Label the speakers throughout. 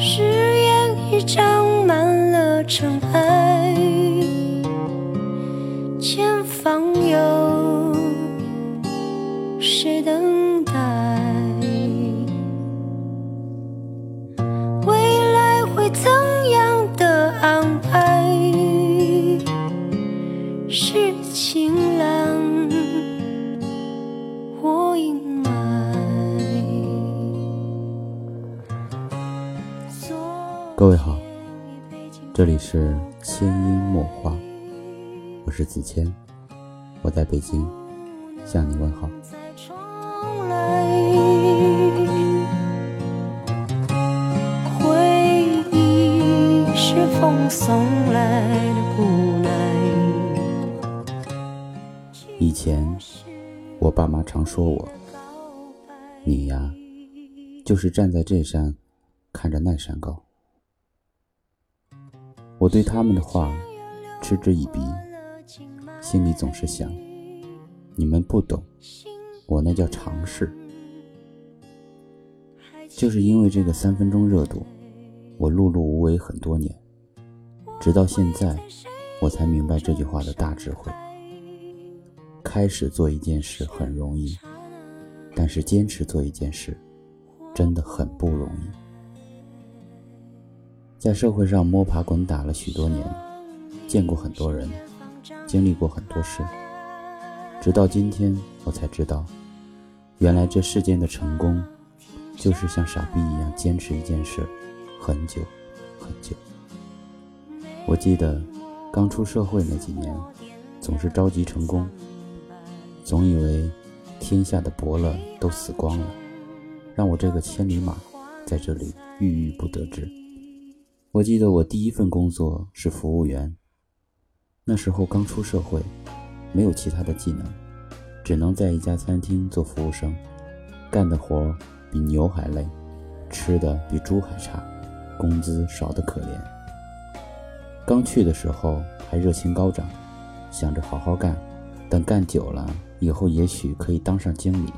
Speaker 1: 誓言已长满了尘埃，前方有谁等待？未来会怎样的安排？是
Speaker 2: 情这里是千音墨画，我是子谦，我在北京向你问好。
Speaker 1: 回忆是风送来的无奈。
Speaker 2: 以前我爸妈常说我，你呀，就是站在这山看着那山高。我对他们的话嗤之以鼻，心里总是想，你们不懂，我那叫尝试。就是因为这个三分钟热度，我碌碌无为很多年，直到现在，我才明白这句话的大智慧。开始做一件事很容易，但是坚持做一件事，真的很不容易。在社会上摸爬滚打了许多年，见过很多人，经历过很多事，直到今天，我才知道，原来这世间的成功，就是像傻逼一样坚持一件事，很久，很久。我记得刚出社会那几年，总是着急成功，总以为天下的伯乐都死光了，让我这个千里马在这里郁郁不得志。我记得我第一份工作是服务员，那时候刚出社会，没有其他的技能，只能在一家餐厅做服务生，干的活比牛还累，吃的比猪还差，工资少得可怜。刚去的时候还热情高涨，想着好好干，等干久了以后也许可以当上经理。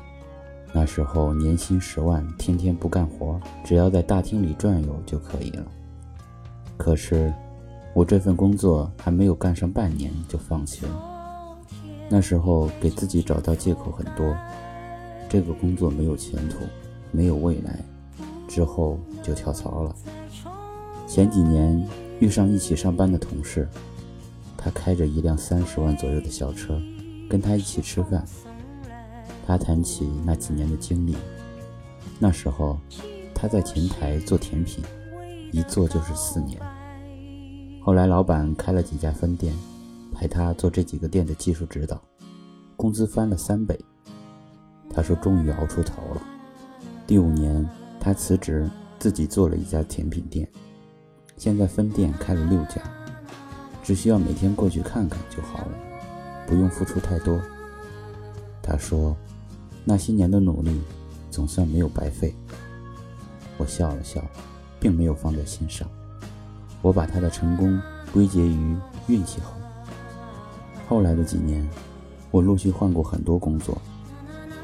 Speaker 2: 那时候年薪十万，天天不干活，只要在大厅里转悠就可以了。可是，我这份工作还没有干上半年就放弃了。那时候给自己找到借口很多，这个工作没有前途，没有未来，之后就跳槽了。前几年遇上一起上班的同事，他开着一辆三十万左右的小车，跟他一起吃饭。他谈起那几年的经历，那时候他在前台做甜品。一做就是四年。后来老板开了几家分店，派他做这几个店的技术指导，工资翻了三倍。他说终于熬出头了。第五年，他辞职，自己做了一家甜品店，现在分店开了六家，只需要每天过去看看就好了，不用付出太多。他说，那些年的努力，总算没有白费。我笑了笑。并没有放在心上，我把他的成功归结于运气好。后来的几年，我陆续换过很多工作，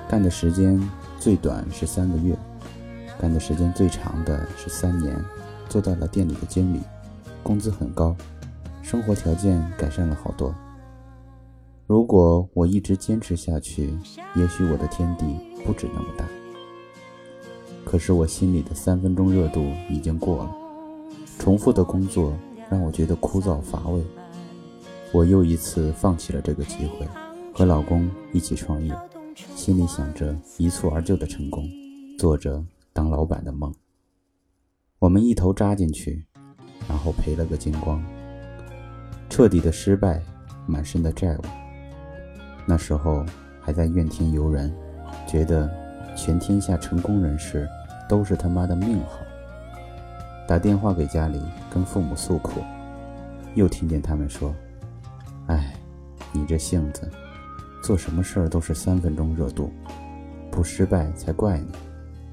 Speaker 2: 干的时间最短是三个月，干的时间最长的是三年，做到了店里的经理，工资很高，生活条件改善了好多。如果我一直坚持下去，也许我的天地不止那么大。可是我心里的三分钟热度已经过了，重复的工作让我觉得枯燥乏味。我又一次放弃了这个机会，和老公一起创业，心里想着一蹴而就的成功，做着当老板的梦。我们一头扎进去，然后赔了个精光，彻底的失败，满身的债务。那时候还在怨天尤人，觉得全天下成功人士。都是他妈的命好。打电话给家里跟父母诉苦，又听见他们说：“哎，你这性子，做什么事儿都是三分钟热度，不失败才怪呢。”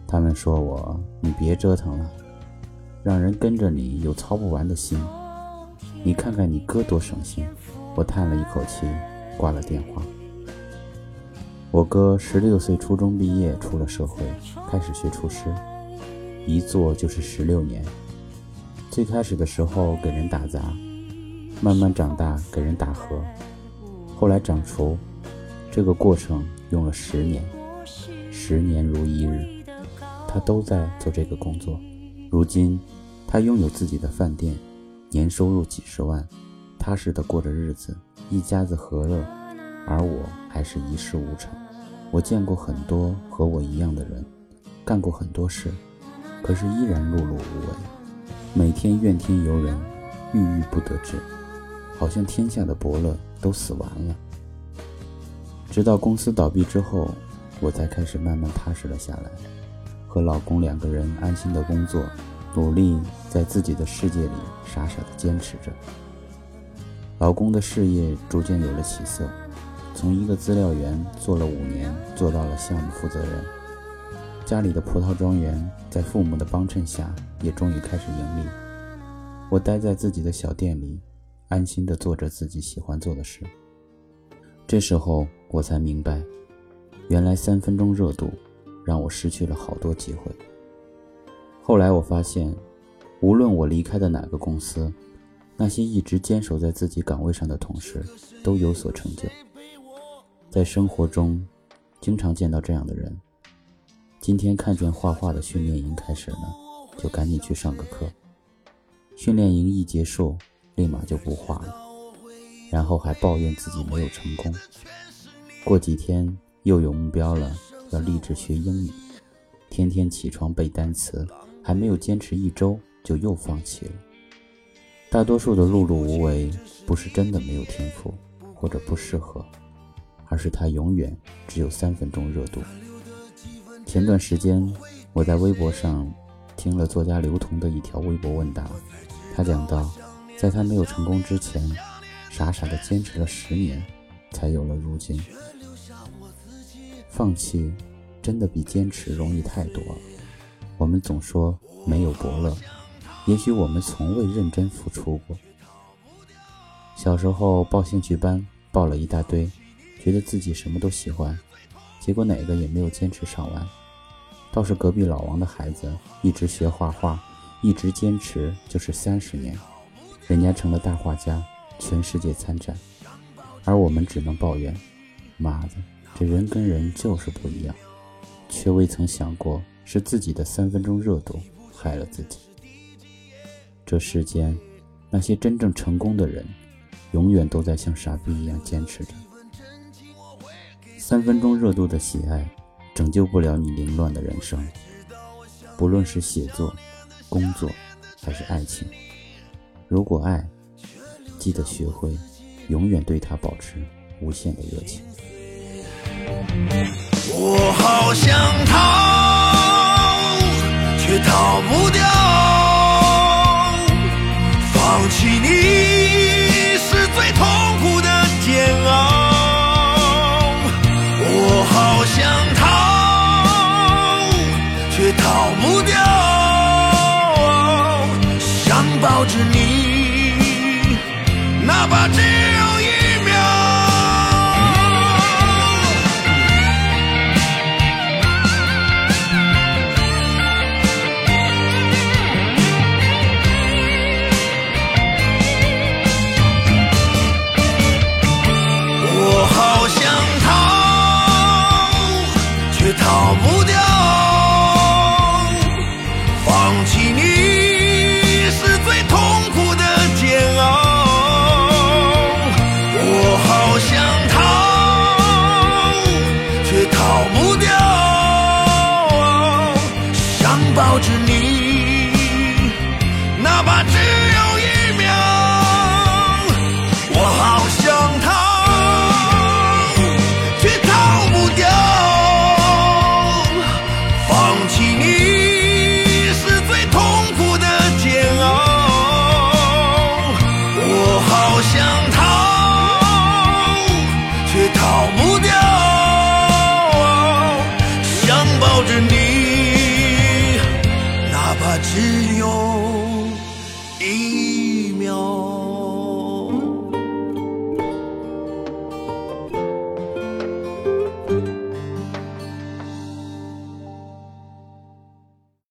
Speaker 2: 他们说我：“你别折腾了，让人跟着你有操不完的心。你看看你哥多省心。”我叹了一口气，挂了电话。我哥十六岁初中毕业，出了社会，开始学厨师，一做就是十六年，最开始的时候给人打杂，慢慢长大给人打荷，后来长厨，这个过程用了十年，十年如一日，他都在做这个工作。如今，他拥有自己的饭店，年收入几十万，踏实的过着日子，一家子和乐，而我还是一事无成。我见过很多和我一样的人，干过很多事，可是依然碌碌无为。每天怨天尤人，郁郁不得志，好像天下的伯乐都死完了。直到公司倒闭之后，我才开始慢慢踏实了下来，和老公两个人安心的工作，努力在自己的世界里傻傻的坚持着。老公的事业逐渐有了起色，从一个资料员做了五年，做到了项目负责人。家里的葡萄庄园在父母的帮衬下，也终于开始盈利。我待在自己的小店里，安心地做着自己喜欢做的事。这时候我才明白，原来三分钟热度让我失去了好多机会。后来我发现，无论我离开的哪个公司，那些一直坚守在自己岗位上的同事都有所成就。在生活中，经常见到这样的人。今天看见画画的训练营开始了，就赶紧去上个课。训练营一结束，立马就不画了，然后还抱怨自己没有成功。过几天又有目标了，要立志学英语，天天起床背单词，还没有坚持一周就又放弃了。大多数的碌碌无为，不是真的没有天赋或者不适合，而是他永远只有三分钟热度。前段时间，我在微博上听了作家刘同的一条微博问答，他讲到，在他没有成功之前，傻傻的坚持了十年，才有了如今。放弃真的比坚持容易太多。我们总说没有伯乐，也许我们从未认真付出过。小时候报兴趣班，报了一大堆，觉得自己什么都喜欢，结果哪个也没有坚持上完。倒是隔壁老王的孩子一直学画画，一直坚持就是三十年，人家成了大画家，全世界参展，而我们只能抱怨：妈的，这人跟人就是不一样，却未曾想过是自己的三分钟热度害了自己。这世间，那些真正成功的人，永远都在像傻逼一样坚持着。三分钟热度的喜爱。拯救不了你凌乱的人生，不论是写作、工作还是爱情。如果爱，记得学会永远对他保持无限的热情。
Speaker 3: 我好想逃，却逃不掉。放弃你想抱着你，哪怕只